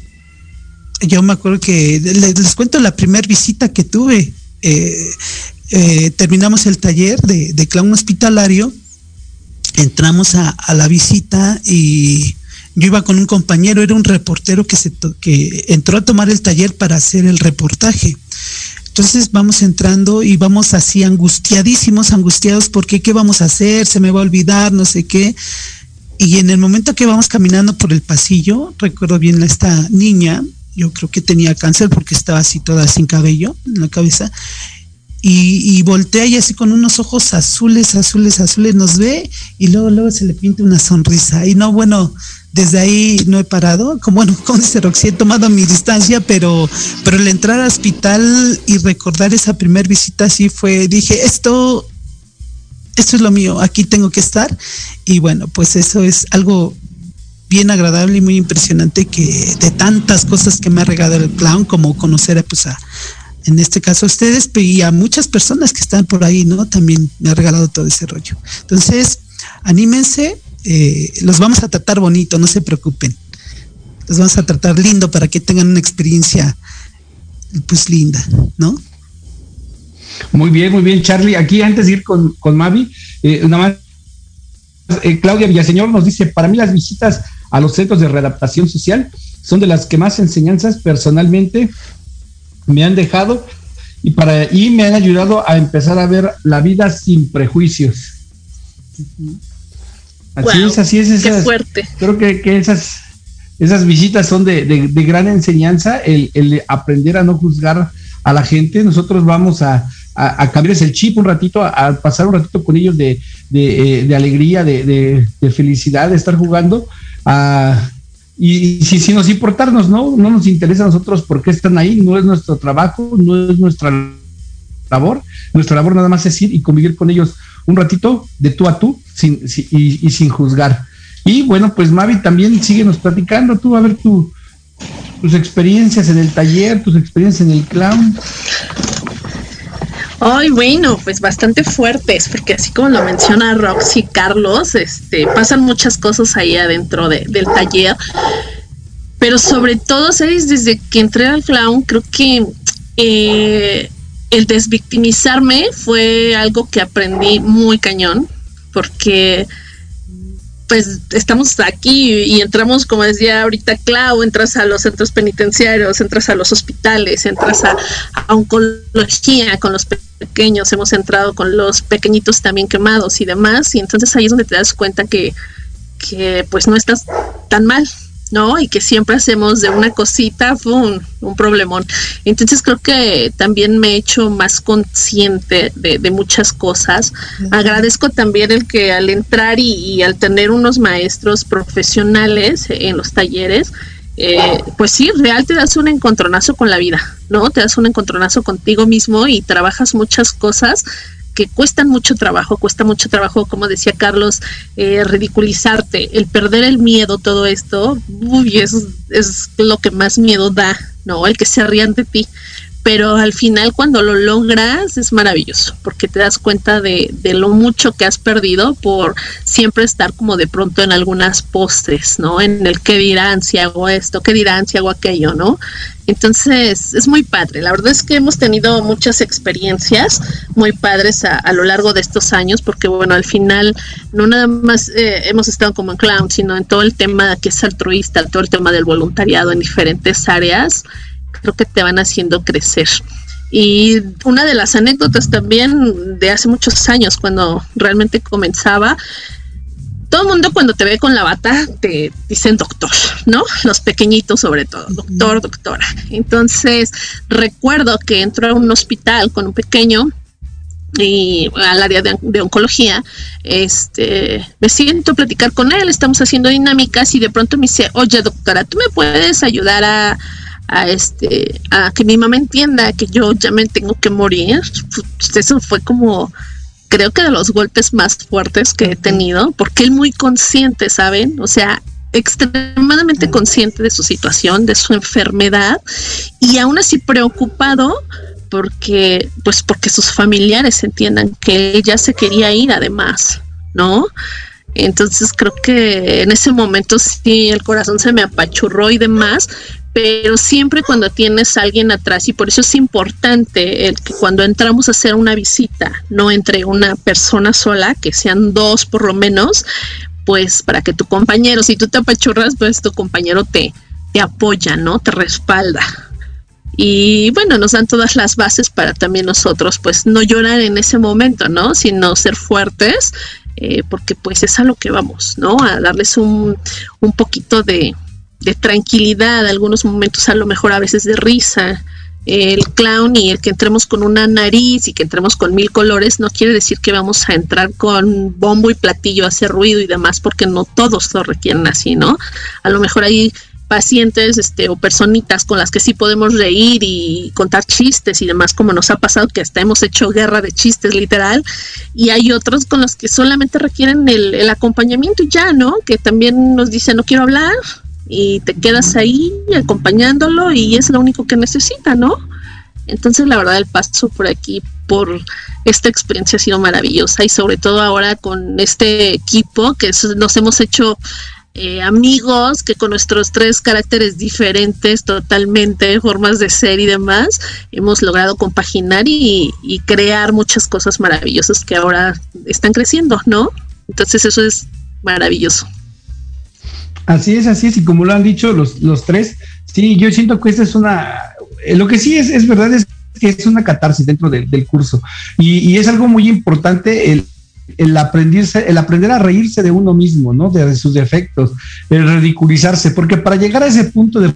yo me acuerdo que les, cuento la primera visita que tuve. Eh, eh, terminamos el taller de, clown hospitalario, entramos a, la visita y yo iba con un compañero, era un reportero que, se que entró a tomar el taller para hacer el reportaje. Entonces vamos entrando y vamos así angustiadísimos, angustiados porque qué vamos a hacer, se me va a olvidar, no sé qué. Y en el momento que vamos caminando por el pasillo, recuerdo bien a esta niña, yo creo que tenía cáncer porque estaba así toda sin cabello en la cabeza, y, y, voltea y así con unos ojos azules, azules, azules, nos ve y luego, luego se le pinta una sonrisa. Y no, bueno, desde ahí no he parado, como bueno, como dice Roxy, he tomado mi distancia, pero, pero el entrar al hospital y recordar esa primera visita así fue, dije, esto esto es lo mío, aquí tengo que estar. Y bueno, pues eso es algo bien agradable y muy impresionante que de tantas cosas que me ha regalado el clown, como conocer a, pues a, en este caso a ustedes y a muchas personas que están por ahí, ¿no? También me ha regalado todo ese rollo. Entonces, anímense, eh, los vamos a tratar bonito, no se preocupen. Los vamos a tratar lindo para que tengan una experiencia, pues linda, ¿no? Muy bien, muy bien, Charlie. Aquí antes de ir con, con Mavi, eh, nada más, eh, Claudia Villaseñor nos dice, para mí las visitas a los centros de readaptación social son de las que más enseñanzas personalmente me han dejado y, para, y me han ayudado a empezar a ver la vida sin prejuicios. Así es, así es. qué fuerte. Creo que, que, esas, esas visitas son de, de, de gran enseñanza, el, el aprender a no juzgar a la gente. Nosotros vamos a, a, cambiarles el chip un ratito, a, pasar un ratito con ellos de, de, eh, alegría, de, felicidad, de estar jugando. y, si, si nos importarnos, ¿no? No nos interesa a nosotros por qué están ahí, no es nuestro trabajo, no es nuestra labor. Nuestra labor nada más es ir y convivir con ellos un ratito de tú a tú sin, y, sin juzgar. Y bueno, pues Mavi también síguenos platicando, tú a ver tu, tus experiencias en el taller, tus experiencias en el clown. Ay, bueno, pues bastante fuertes, porque así como lo menciona Roxy Carlos, este, pasan muchas cosas ahí adentro del taller. Pero sobre todo, ¿sabes? Desde que entré al clown, creo que eh, el desvictimizarme fue algo que aprendí muy cañón, porque pues estamos aquí y entramos, como decía ahorita Clau, entras a los centros penitenciarios, entras a los hospitales, entras a, a oncología con los pequeños, hemos entrado con los pequeñitos también quemados y demás, y entonces ahí es donde te das cuenta que, que pues no estás tan mal, ¿no? Y que siempre hacemos de una cosita un, un problemón. Entonces creo que también me he hecho más consciente de, muchas cosas. Agradezco también el que al entrar y, al tener unos maestros profesionales en los talleres, eh, pues sí, real te das un encontronazo con la vida, ¿no? Te das un encontronazo contigo mismo y trabajas muchas cosas que cuestan mucho trabajo, cuesta mucho trabajo, como decía Carlos, eh, ridiculizarte, el perder el miedo, todo esto, uy, es, es lo que más miedo da, ¿no? El que se rían de ti pero al final cuando lo logras es maravilloso porque te das cuenta de, de, lo mucho que has perdido por siempre estar como de pronto en algunas postres, ¿no? En el qué dirán si hago esto, qué dirán si hago aquello, ¿no? Entonces es muy padre. La verdad es que hemos tenido muchas experiencias muy padres a, a lo largo de estos años porque bueno, al final no nada más eh, hemos estado como en clown, sino en todo el tema que es altruista, todo el tema del voluntariado en diferentes áreas creo que te van haciendo crecer. Y una de las anécdotas también de hace muchos años, cuando realmente comenzaba, todo el mundo cuando te ve con la bata te dicen doctor, ¿no? Los pequeñitos sobre todo, doctor, doctora. Entonces recuerdo que entró a un hospital con un pequeño y al área de, oncología, este, me siento a platicar con él, estamos haciendo dinámicas y de pronto me dice, oye doctora, ¿tú me puedes ayudar a, a este, a que mi mamá entienda que yo ya me tengo que morir, pues, eso fue como, creo que de los golpes más fuertes que he tenido, porque él muy consciente, ¿saben? O sea, extremadamente consciente de su situación, de su enfermedad y aún así preocupado porque pues porque sus familiares entiendan que ella se quería ir además, ¿no? Entonces creo que en ese momento sí el corazón se me apachurró y demás, pero siempre cuando tienes a alguien atrás y por eso es importante el que cuando entramos a hacer una visita no entre una persona sola, que sean dos por lo menos, pues para que tu compañero, si tú te apachurras, pues tu compañero te, te apoya, ¿no? Te respalda. Y bueno, nos dan todas las bases para también nosotros, pues no llorar en ese momento, ¿no? Sino ser fuertes, eh, porque pues es a lo que vamos, ¿no? A darles un, un poquito de, de tranquilidad, algunos momentos a lo mejor a veces de risa, el clown y el que entremos con una nariz y que entremos con mil colores no quiere decir que vamos a entrar con bombo y platillo, hacer ruido y demás, porque no todos lo requieren así, ¿no? A lo mejor hay pacientes este, o personitas con las que sí podemos reír y contar chistes y demás, como nos ha pasado que hasta hemos hecho guerra de chistes literal, y hay otros con los que solamente requieren el, el acompañamiento y ya, ¿no? Que también nos dicen no quiero hablar, y te quedas ahí acompañándolo y es lo único que necesita, ¿no? Entonces la verdad el paso por aquí, por esta experiencia ha sido maravillosa y sobre todo ahora con este equipo que nos hemos hecho eh, amigos que con nuestros tres caracteres diferentes totalmente, formas de ser y demás, hemos logrado compaginar y, y crear muchas cosas maravillosas que ahora están creciendo, ¿no? Entonces eso es maravilloso. Así es, así es, y como lo han dicho los, los tres, sí, yo siento que esta es una, eh, lo que sí es, es verdad es que es una catarsis dentro del curso, y, y, es algo muy importante el, el, aprendirse, el aprender a reírse de uno mismo, ¿no? De, de sus defectos, el ridiculizarse, porque para llegar a ese punto de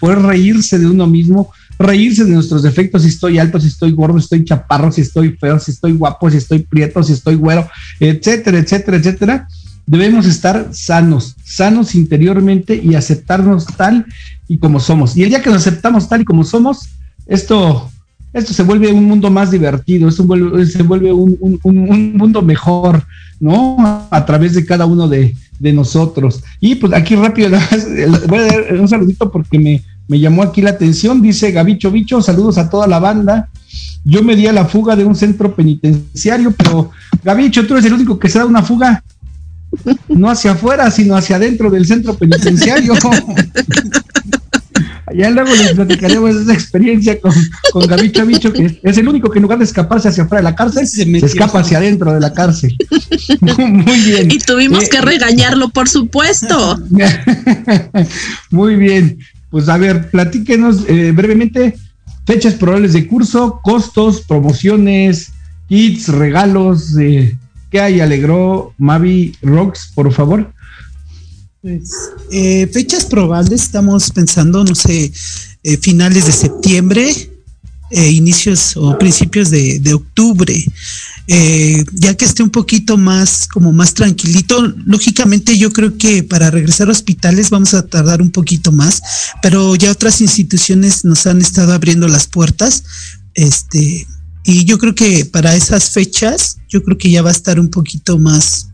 poder reírse de uno mismo, reírse de nuestros defectos, si estoy alto, si estoy gordo, si estoy chaparro, si estoy feo, si estoy guapo, si estoy prieto, si estoy güero, etcétera, etcétera, etcétera, debemos estar sanos, sanos interiormente y aceptarnos tal y como somos. Y el día que nos aceptamos tal y como somos, esto, esto se vuelve un mundo más divertido, esto se vuelve un, un, un, mundo mejor, ¿no? A través de cada uno de, de nosotros. Y pues aquí rápido, voy a dar un saludito porque me, me llamó aquí la atención, dice Gabicho Bicho, saludos a toda la banda. Yo me di a la fuga de un centro penitenciario, pero Gabicho, tú eres el único que se da una fuga no hacia afuera, sino hacia adentro del centro penitenciario. Allá luego les platicaremos esa experiencia con, con Gabicho Bicho, que es el único que en lugar de escaparse hacia afuera de la cárcel, se, se escapa hacia adentro de la cárcel. Muy bien. Y tuvimos eh, que regañarlo, por supuesto. Muy bien. Pues a ver, platíquenos eh, brevemente fechas probables de curso, costos, promociones, kits, regalos, eh, ¿Qué hay? Alegró Mavi Rocks, por favor. Pues, eh, fechas probables, estamos pensando, no sé, eh, finales de septiembre, eh, inicios o principios de, de octubre. Eh, ya que esté un poquito más, como más tranquilito, lógicamente yo creo que para regresar a hospitales vamos a tardar un poquito más, pero ya otras instituciones nos han estado abriendo las puertas. Este, y yo creo que para esas fechas, yo creo que ya va a estar un poquito más,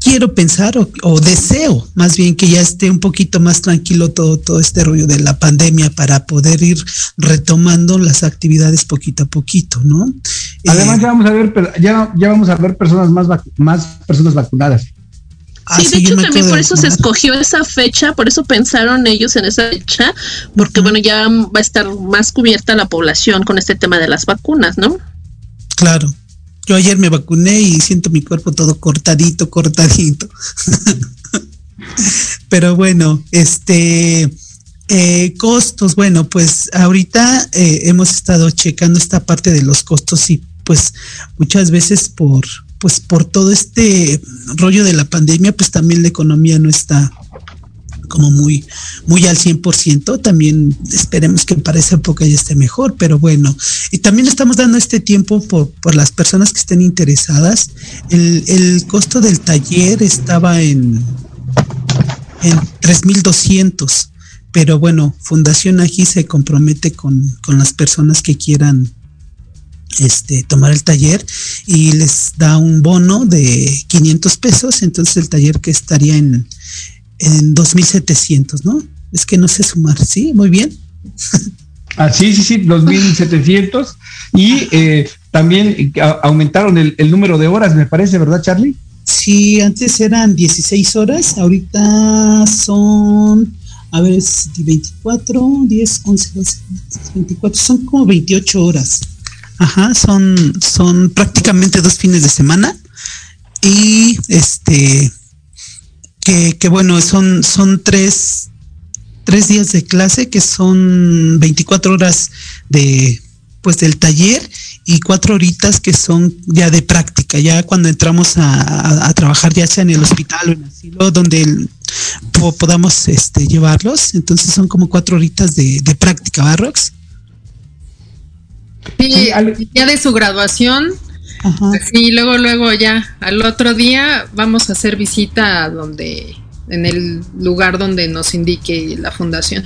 quiero pensar o, o, deseo más bien que ya esté un poquito más tranquilo todo, todo este rollo de la pandemia para poder ir retomando las actividades poquito a poquito, ¿no? Además eh, ya vamos a ver, ya, ya vamos a ver personas más, más personas vacunadas. Sí, de hecho también por eso se escogió esa fecha, por eso pensaron ellos en esa fecha, porque uh -huh. bueno, ya va a estar más cubierta la población con este tema de las vacunas, ¿no? Claro. Yo ayer me vacuné y siento mi cuerpo todo cortadito, cortadito. Pero bueno, este eh, costos, bueno, pues ahorita eh, hemos estado checando esta parte de los costos y pues muchas veces por pues por todo este rollo de la pandemia, pues también la economía no está como muy, muy al 100%. También esperemos que para esa época ya esté mejor, pero bueno. Y también estamos dando este tiempo por, por las personas que estén interesadas. El, el costo del taller estaba en, en 3,200 pero bueno, Fundación Ají se compromete con, con las personas que quieran este, tomar el taller y les da un bono de 500 pesos, entonces el taller que estaría en, en 2.700, ¿no? Es que no sé sumar, ¿sí? Muy bien. Ah, sí, sí, sí, 2.700 y eh, también aumentaron el, el número de horas, me parece, ¿verdad, Charlie? Sí, antes eran 16 horas, ahorita son, a ver, es 24, 10, 11, 12, 24, son como 28 horas. Ajá, son, son prácticamente dos fines de semana. Y este, que, que bueno, son, son tres, tres días de clase que son 24 horas de, pues del taller y cuatro horitas que son ya de práctica, ya cuando entramos a, trabajar ya sea en el hospital o en el asilo donde podamos este, llevarlos, entonces son como cuatro horitas de, de práctica, ¿Barrox? Sí, el día de su graduación. Y luego, luego ya, al otro día vamos a hacer visita donde, en el lugar donde nos indique la fundación.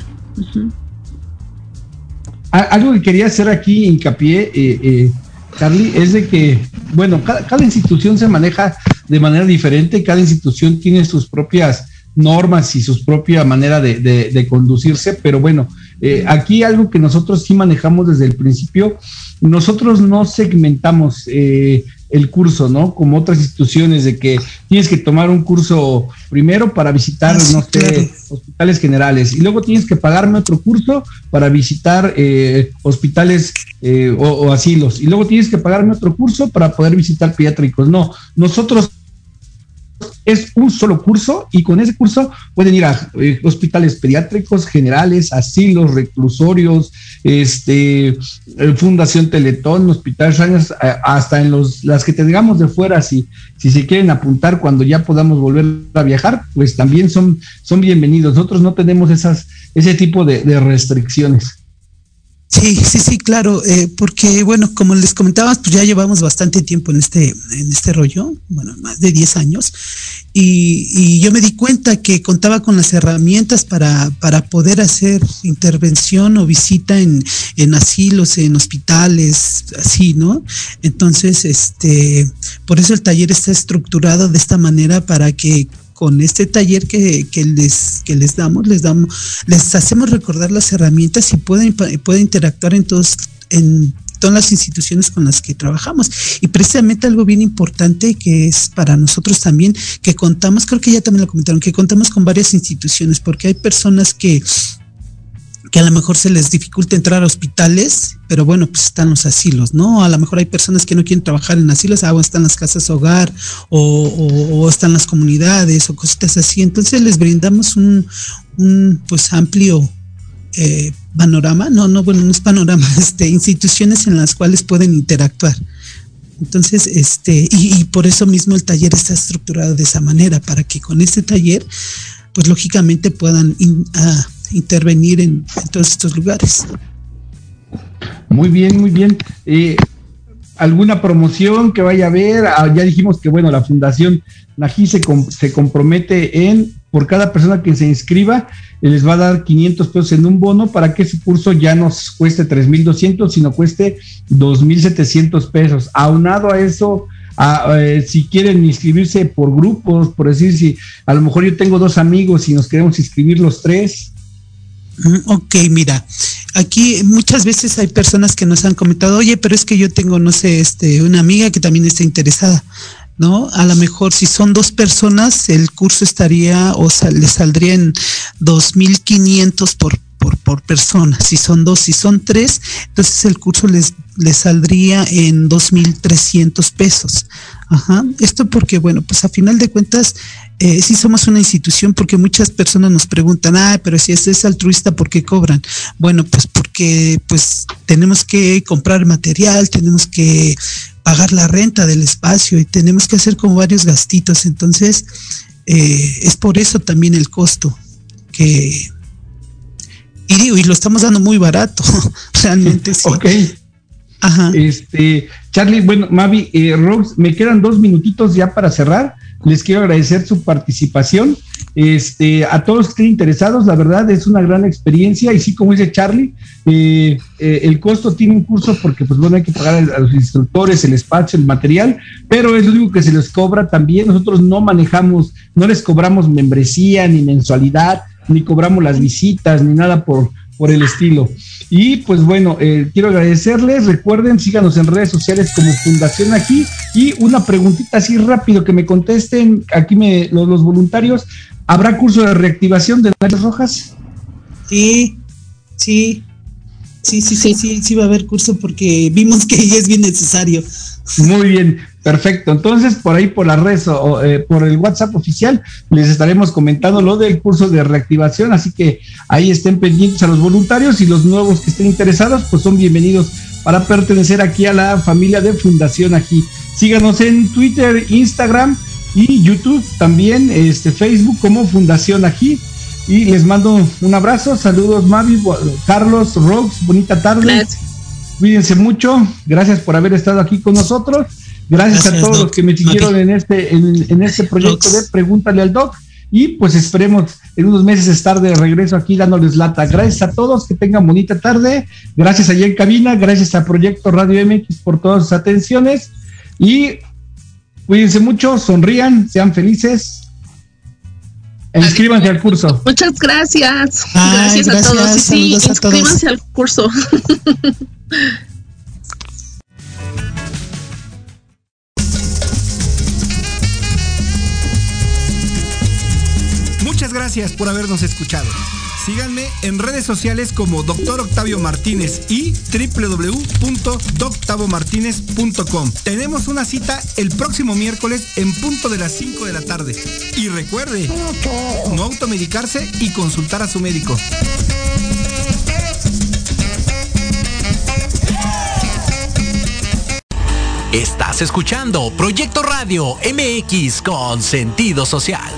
Algo que quería hacer aquí hincapié, eh, eh, Carly, es de que, bueno, cada, institución se maneja de manera diferente, cada institución tiene sus propias normas y su propia manera de conducirse, pero bueno, eh, aquí algo que nosotros sí manejamos desde el principio, nosotros no segmentamos eh, el curso, ¿no? Como otras instituciones de que tienes que tomar un curso primero para visitar, no sé, hospitales generales y luego tienes que pagarme otro curso para visitar eh, hospitales o, o asilos y luego tienes que pagarme otro curso para poder visitar pediátricos. No, nosotros es un solo curso y con ese curso pueden ir a eh, hospitales pediátricos, generales, asilos, reclusorios, este, eh, Fundación Teletón, hospitales eh, hasta en los, las que tengamos de fuera, si, si se quieren apuntar cuando ya podamos volver a viajar, pues también son, son bienvenidos. Nosotros no tenemos esas, ese tipo de restricciones. Sí, sí, sí, claro, eh, porque bueno, como les comentabas, pues ya llevamos bastante tiempo en este, en este rollo, bueno, más de 10 años, y, yo me di cuenta que contaba con las herramientas para, para poder hacer intervención o visita en, en asilos, en hospitales, así, ¿no? Entonces, este, por eso el taller está estructurado de esta manera para que con este taller que, les, que les damos, les damos, les hacemos recordar las herramientas y pueden, pueden interactuar en todos, en todas las instituciones con las que trabajamos. Y precisamente algo bien importante que es para nosotros también, que contamos, creo que ya también lo comentaron, que contamos con varias instituciones, porque hay personas que que a lo mejor se les dificulta entrar a hospitales, pero bueno, pues están los asilos, ¿no? A lo mejor hay personas que no quieren trabajar en asilos, ah, o están las casas hogar, o, están las comunidades, o cositas así. Entonces les brindamos un, pues amplio eh, panorama, no, no, bueno, no es panorama, este, instituciones en las cuales pueden interactuar. Entonces, este, y, por eso mismo el taller está estructurado de esa manera, para que con este taller, pues lógicamente puedan ah, intervenir en, todos estos lugares. Muy bien, muy bien. Eh, ¿Alguna promoción que vaya a haber? Ah, ya dijimos que, bueno, la Fundación Nají se, se compromete en, por cada persona que se inscriba, les va a dar 500 pesos en un bono para que ese curso ya no cueste 3.200, sino cueste 2.700 pesos. Aunado a eso, eh, si quieren inscribirse por grupos, por decir, si a lo mejor yo tengo dos amigos y nos queremos inscribir los tres, ok, mira, aquí muchas veces hay personas que nos han comentado, oye, pero es que yo tengo, no sé, este, una amiga que también está interesada, ¿no? A lo mejor si son dos personas, el curso estaría o le saldría en 2.500 por, por, por persona. Si son dos, si son tres, entonces el curso les, les saldría en 2.300 pesos. Ajá. Esto porque, bueno, pues a final de cuentas, eh, sí somos una institución porque muchas personas nos preguntan, ah, pero si es, es altruista, ¿por qué cobran? Bueno, pues porque pues tenemos que comprar material, tenemos que pagar la renta del espacio y tenemos que hacer como varios gastitos. Entonces, eh, es por eso también el costo que... Y digo, y lo estamos dando muy barato, realmente sí. Ok. Ajá. Este, Charlie, bueno, Mavi, eh, Rose, me quedan dos minutitos ya para cerrar. Les quiero agradecer su participación Este, a todos que estén interesados, la verdad es una gran experiencia y sí, como dice Charlie, eh, eh, el costo tiene un curso porque pues bueno, hay que pagar a los instructores, el espacio, el material, pero es lo único que se les cobra también. Nosotros no manejamos, no les cobramos membresía ni mensualidad, ni cobramos las visitas, ni nada por, por el estilo. Y pues bueno, eh, quiero agradecerles. Recuerden, síganos en redes sociales como Fundación Aquí. Y una preguntita así rápido que me contesten aquí me, los, voluntarios. ¿Habrá curso de reactivación de las rojas? Sí, sí. Sí, sí, sí, sí, sí va a haber curso porque vimos que es bien necesario. Muy bien. Perfecto, entonces por ahí por las redes o eh, por el WhatsApp oficial les estaremos comentando lo del curso de reactivación, así que ahí estén pendientes a los voluntarios y los nuevos que estén interesados, pues son bienvenidos para pertenecer aquí a la familia de Fundación Aquí. Síganos en Twitter, Instagram y YouTube, también este Facebook como Fundación Aquí. Y les mando un abrazo, saludos Mavi, Carlos, Rox, bonita tarde. Cuídense mucho, gracias por haber estado aquí con nosotros Gracias, a todos los que me siguieron en este, en, este proyecto de Pregúntale al Doc. Y pues esperemos en unos meses estar de regreso aquí dándoles lata. Gracias a todos, que tengan bonita tarde. Gracias allá en cabina, gracias a Proyecto Radio MX por todas sus atenciones. Y cuídense mucho, sonrían, sean felices. E inscríbanse al curso. Muchas gracias. gracias, a todos. Sí, inscríbanse al curso. gracias por habernos escuchado. Síganme en redes sociales como Dr. Octavio Martínez y www.doctavomartinez.com. Tenemos una cita el próximo miércoles en punto de las 5 de la tarde. Y recuerde, no automedicarse y consultar a su médico. Estás escuchando Proyecto Radio MX con sentido social.